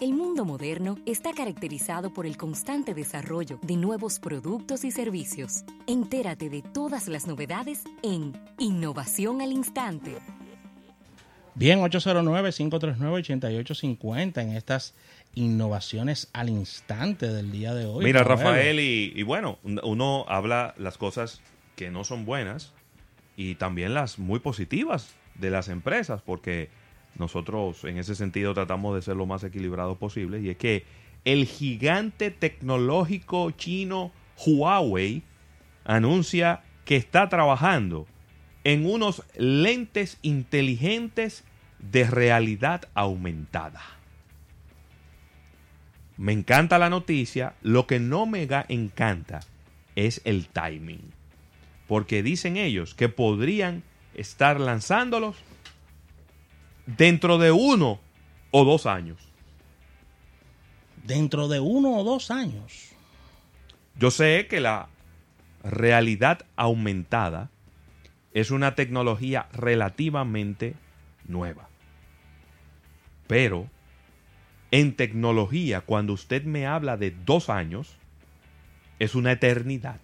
El mundo moderno está caracterizado por el constante desarrollo de nuevos productos y servicios. Entérate de todas las novedades en Innovación al Instante. Bien, 809-539-8850 en estas innovaciones al instante del día de hoy. Mira, Rafael, y, y bueno, uno habla las cosas que no son buenas y también las muy positivas de las empresas, porque nosotros en ese sentido tratamos de ser lo más equilibrados posible, y es que el gigante tecnológico chino Huawei anuncia que está trabajando en unos lentes inteligentes de realidad aumentada. Me encanta la noticia, lo que no me encanta es el timing. Porque dicen ellos que podrían estar lanzándolos dentro de uno o dos años. Dentro de uno o dos años. Yo sé que la realidad aumentada es una tecnología relativamente nueva. Pero en tecnología, cuando usted me habla de dos años, es una eternidad.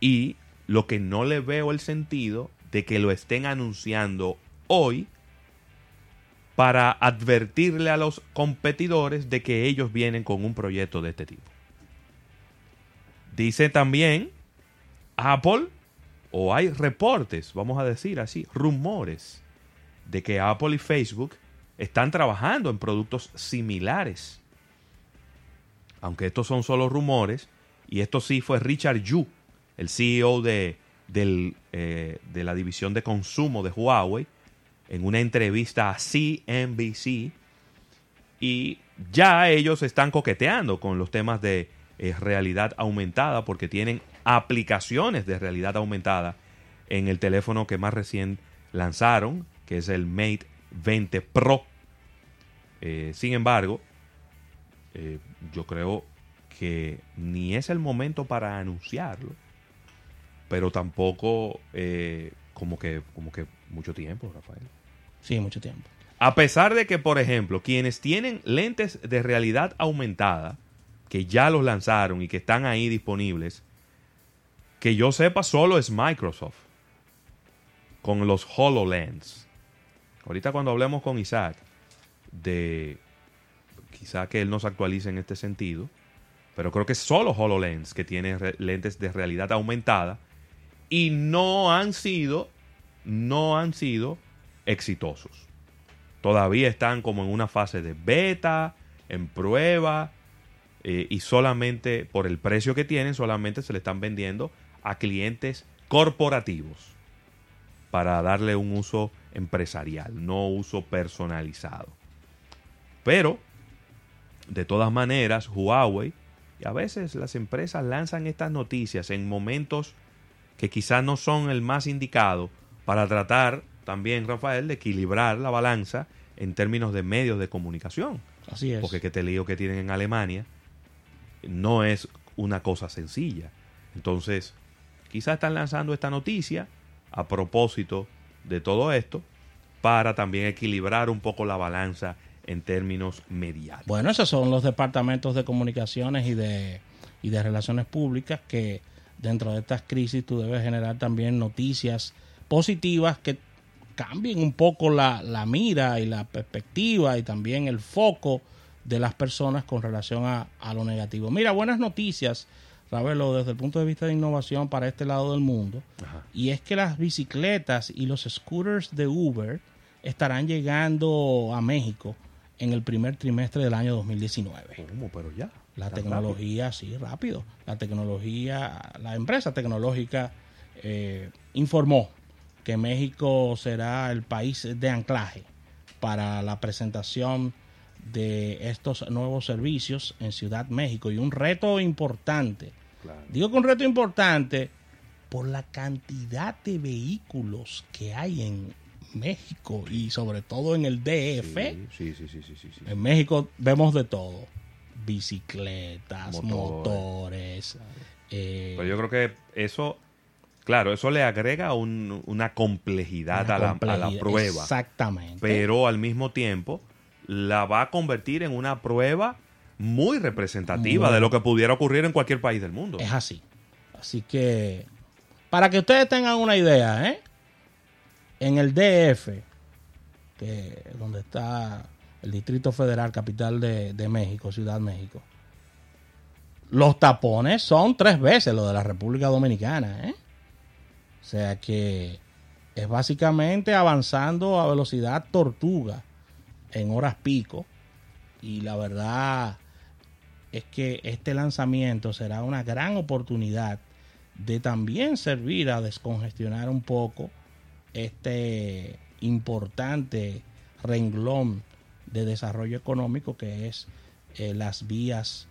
Y lo que no le veo el sentido de que lo estén anunciando hoy para advertirle a los competidores de que ellos vienen con un proyecto de este tipo. Dice también Apple, o hay reportes, vamos a decir así, rumores, de que Apple y Facebook están trabajando en productos similares. Aunque estos son solo rumores, y esto sí fue Richard Yu, el CEO de, eh, de la división de consumo de Huawei, en una entrevista a CNBC y ya ellos están coqueteando con los temas de eh, realidad aumentada porque tienen aplicaciones de realidad aumentada en el teléfono que más recién lanzaron, que es el Mate 20 Pro. Eh, sin embargo, eh, yo creo que ni es el momento para anunciarlo, pero tampoco como que como que mucho tiempo, Rafael. Sí, mucho tiempo. A pesar de que, por ejemplo, quienes tienen lentes de realidad aumentada, que ya los lanzaron y que están ahí disponibles, que yo sepa solo es Microsoft con los HoloLens. Ahorita cuando hablemos con Isaac de quizá que él nos actualice en este sentido, pero creo que es solo HoloLens que tiene lentes de realidad aumentada y no han sido no han sido exitosos. Todavía están como en una fase de beta, en prueba, eh, y solamente por el precio que tienen, solamente se le están vendiendo a clientes corporativos para darle un uso empresarial, no uso personalizado. Pero, de todas maneras, Huawei, y a veces las empresas lanzan estas noticias en momentos que quizás no son el más indicado para tratar también, Rafael, de equilibrar la balanza en términos de medios de comunicación. Así es. Porque este lío que tienen en Alemania no es una cosa sencilla. Entonces, quizás están lanzando esta noticia a propósito de todo esto para también equilibrar un poco la balanza en términos mediáticos. Bueno, esos son los departamentos de comunicaciones y de, y de relaciones públicas que dentro de estas crisis tú debes generar también noticias positivas que cambien un poco la, mira y la perspectiva y también el foco de las personas con relación a, lo negativo. Mira, buenas noticias, Ravelo, desde el punto de vista de innovación para este lado del mundo. Y es que las bicicletas y los scooters de Uber estarán llegando a México en el primer trimestre del año 2019. ¿Cómo? Pero ya. La tecnología, sí, rápido. La tecnología, la empresa tecnológica eh, informó que México será el país de anclaje para la presentación de estos nuevos servicios en Ciudad México y un reto importante. Digo que un reto importante por la cantidad de vehículos que hay en México y sobre todo en el DF. Sí, sí, sí, sí, En México vemos de todo. Bicicletas, motores. Eh, Pero yo creo que eso Claro, eso le agrega una complejidad, a, la, prueba. Exactamente. Pero al mismo tiempo la va a convertir en una prueba muy representativa Muy. de lo que pudiera ocurrir en cualquier país del mundo. Es así. Así que, para que ustedes tengan una idea, ¿eh? en el DF, que donde está el Distrito Federal, capital de, de México, Ciudad México, los tapones son tres veces lo de la República Dominicana. ¿eh? O sea que es básicamente avanzando a velocidad tortuga en horas pico. Y la verdad es que este lanzamiento será una gran oportunidad de también servir a descongestionar un poco este importante renglón de desarrollo económico que es eh, las vías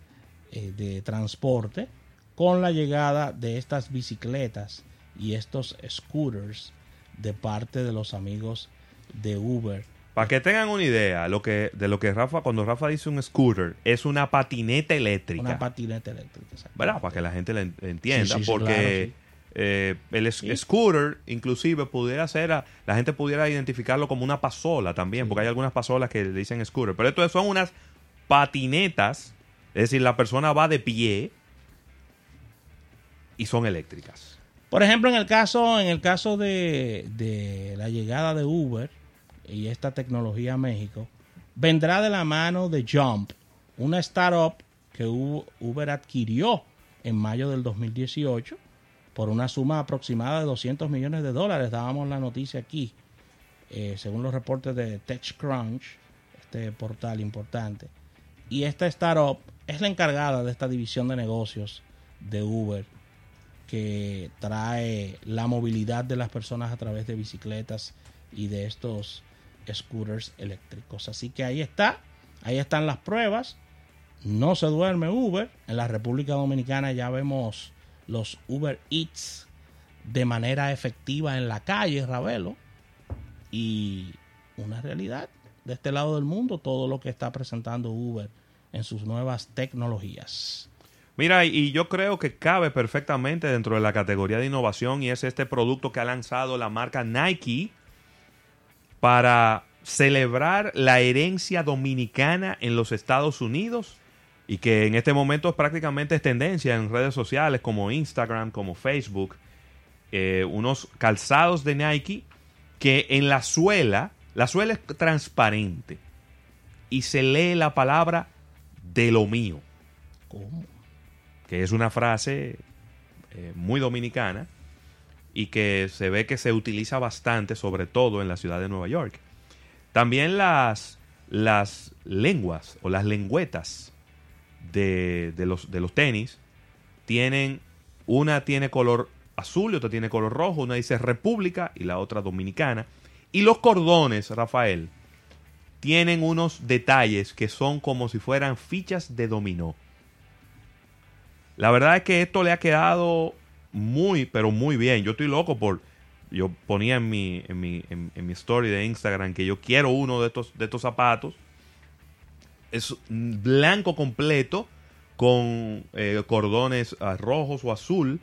eh, de transporte con la llegada de estas bicicletas y estos scooters de parte de los amigos de Uber. Para que tengan una idea lo que, de lo que Rafa, cuando Rafa dice un scooter, es una patineta eléctrica. Una patineta eléctrica. exacto. ¿Verdad? Para que la gente la en- entienda. Sí, sí, sí, porque claro, sí. eh, el scooter, inclusive, pudiera ser, a- la gente pudiera identificarlo como una pasola también, porque hay algunas pasolas que le dicen scooter. Pero esto son unas patinetas, es decir, la persona va de pie y son eléctricas. Por ejemplo, en el caso, en el caso de, la llegada de Uber y esta tecnología a México, vendrá de la mano de Jump, una startup que Uber adquirió en mayo del 2018 por una suma aproximada de 200 millones de dólares. Dábamos la noticia aquí, eh, según los reportes de TechCrunch, este portal importante. Y esta startup es la encargada de esta división de negocios de Uber que trae la movilidad de las personas a través de bicicletas y de estos scooters eléctricos. Así que ahí está, ahí están las pruebas. No se duerme Uber. En la República Dominicana ya vemos los Uber Eats de manera efectiva en la calle, Ravelo. Y una realidad de este lado del mundo, todo lo que está presentando Uber en sus nuevas tecnologías. Mira, y yo creo que cabe perfectamente dentro de la categoría de innovación y es este producto que ha lanzado la marca Nike para celebrar la herencia dominicana en los Estados Unidos y que en este momento prácticamente es tendencia en redes sociales como Instagram, como Facebook, eh, unos calzados de Nike que en la suela, la suela es transparente y se lee la palabra de lo mío ¿Cómo? Que es una frase eh, muy dominicana y que se ve que se utiliza bastante, sobre todo en la ciudad de Nueva York. También las, las lenguas o las lengüetas de, de los, de los tenis tienen, una tiene color azul y otra tiene color rojo, una dice República y la otra Dominicana. Y los cordones, Rafael, tienen unos detalles que son como si fueran fichas de dominó. La verdad es que esto le ha quedado muy, pero muy bien. Yo estoy loco por... Yo ponía en mi, en mi, en, mi story de Instagram que yo quiero uno de estos, de estos zapatos. Es blanco completo con eh, cordones rojos o azul.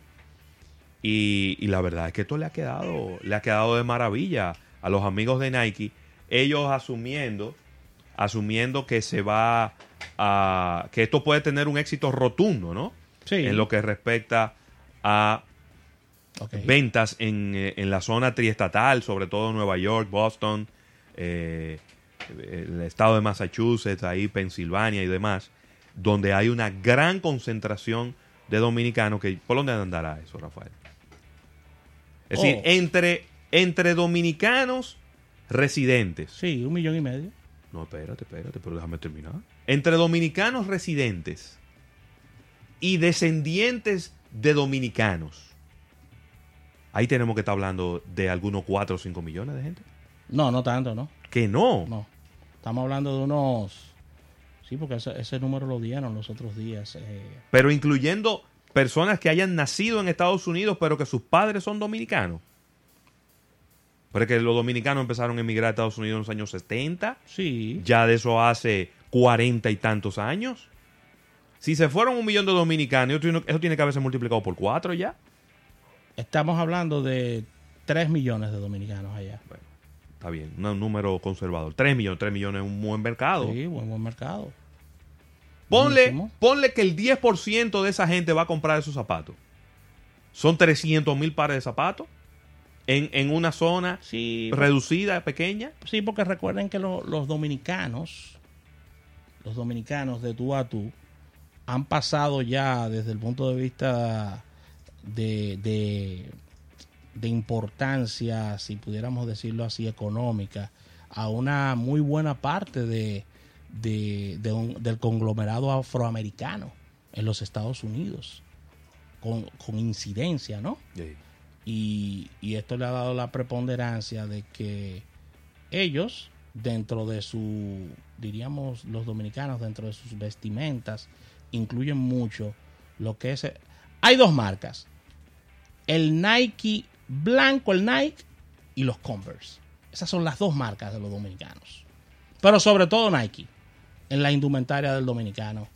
Y, y la verdad es que esto le ha quedado, le ha quedado de maravilla a los amigos de Nike. Ellos asumiendo, asumiendo que se va a, que esto puede tener un éxito rotundo, ¿no? Sí. En lo que respecta a ventas en, eh, en la zona triestatal, sobre todo Nueva York, Boston, eh, el estado de Massachusetts, ahí Pensilvania y demás, donde hay una gran concentración de dominicanos que ¿por dónde andará eso, Rafael? Es decir, Oh. entre, entre dominicanos residentes. Sí, un millón y medio. No, espérate, espérate, pero déjame terminar. Entre dominicanos residentes y descendientes de dominicanos. Ahí tenemos que estar hablando de algunos 4 o 5 millones de gente. No, no tanto, no. Que no. No. Estamos hablando de unos. Sí, porque ese, ese número lo dieron los otros días. eh, Pero incluyendo personas que hayan nacido en Estados Unidos, pero que sus padres son dominicanos. Pero es que los dominicanos empezaron a emigrar a Estados Unidos en los años 70. sí. Ya de eso hace 40 y tantos años. Si se fueron un millón de dominicanos, eso tiene- que haberse multiplicado por 4 ya. Estamos hablando de 3 millones de dominicanos allá. está bien, un número conservador. 3 millones, 3 millones es un buen mercado. Sí, buen, buen mercado. Ponle, Buenísimo. ponle que el 10% de esa gente va a comprar esos zapatos. Son 300 mil pares de zapatos en, en una zona Sí, reducida, pequeña. Sí, porque recuerden que lo- los dominicanos, los dominicanos de tú a tú, han pasado ya desde el punto de vista de, de, de importancia, si pudiéramos decirlo así, económica, a una muy buena parte de, de- de un- del conglomerado afroamericano en los Estados Unidos, con, con incidencia, ¿no? y, y esto le ha dado la preponderancia de que ellos, dentro de su, diríamos los dominicanos, dentro de sus vestimentas, incluyen mucho lo que es... Hay dos marcas, el Nike blanco, el Nike, y los Converse. Esas son las dos marcas de los dominicanos. Pero sobre todo Nike, en la indumentaria del dominicano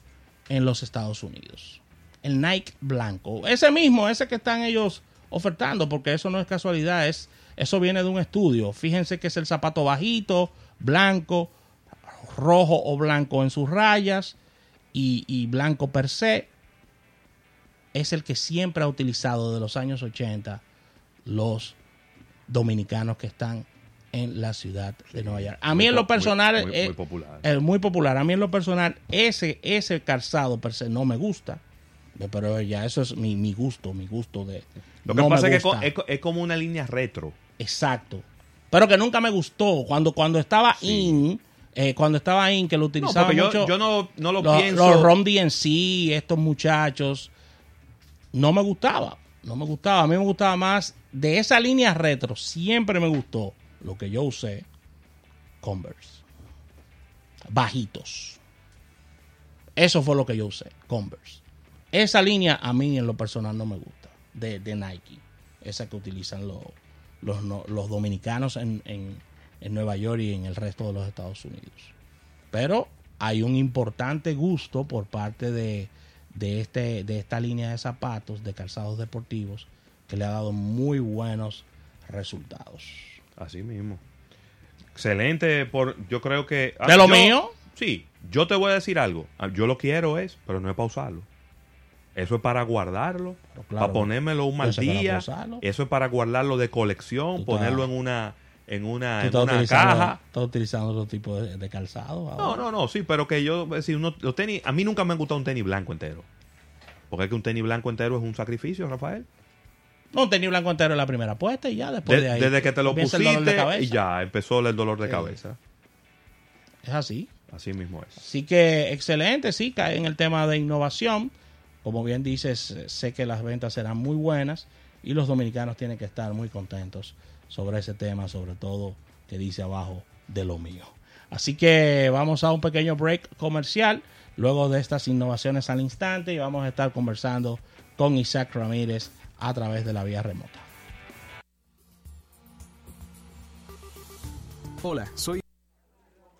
en los Estados Unidos. El Nike blanco. Ese mismo, ese que están ellos ofertando, porque eso no es casualidad, es, eso viene de un estudio. Fíjense que es el zapato bajito, blanco, rojo o blanco en sus rayas y, y blanco per se. Es el que siempre ha utilizado de los años 80 los dominicanos que están en la ciudad de Nueva York. A mí Muy en lo personal muy- muy- es muy popular. es muy popular. A mí en lo personal ese ese calzado per se no me gusta, pero ya eso es mi, mi gusto, mi gusto de Lo que no pasa es que es, co- es como una línea retro. exacto. Pero que nunca me gustó cuando cuando estaba Sí. in eh, cuando estaba in que lo No, yo, mucho yo no, no lo los, pienso. los Rom DNC, estos muchachos, no me gustaba. No me gustaba. A mí me gustaba más de esa línea retro. Siempre me gustó lo que yo usé. Converse. Bajitos. Eso fue lo que yo usé. Converse. Esa línea a mí en lo personal no me gusta. De, de Nike. Esa que utilizan los, los, los dominicanos en, en- en Nueva York y en el resto de los Estados Unidos pero hay un importante gusto por parte de, de, este, de esta línea de zapatos, de calzados deportivos, que le ha dado muy buenos resultados. Así mismo. Excelente. Por, yo creo que. ah, ¿De lo mío? Sí. Yo te voy a decir algo. Ah, Yo lo quiero es, pero no es para usarlo. Eso es para guardarlo, claro, para ponérmelo un mal día. Eso es para guardarlo de colección, ponerlo en una en una, en una caja. estás utilizando otro tipo de, de calzado. ahora. No, no, no, sí, pero que yo, si uno, los tenis, a mí nunca me ha gustado un tenis blanco entero. Porque es que un tenis blanco entero es un sacrificio, Rafael. No, un tenis blanco entero en la primera puesta y ya después De- de ahí. desde que te lo de pusiste y ya empezó el dolor de Sí. cabeza. Es así. Así mismo es. Así que excelente, sí, cae en el tema de innovación. Como bien dices, sé que las ventas serán muy buenas y los dominicanos tienen que estar muy contentos sobre ese tema, sobre todo que dice abajo de lo mío. Así que vamos a un pequeño break comercial luego de estas innovaciones al instante y vamos a estar conversando con Isaac Ramírez a través de la vía remota. Hola, soy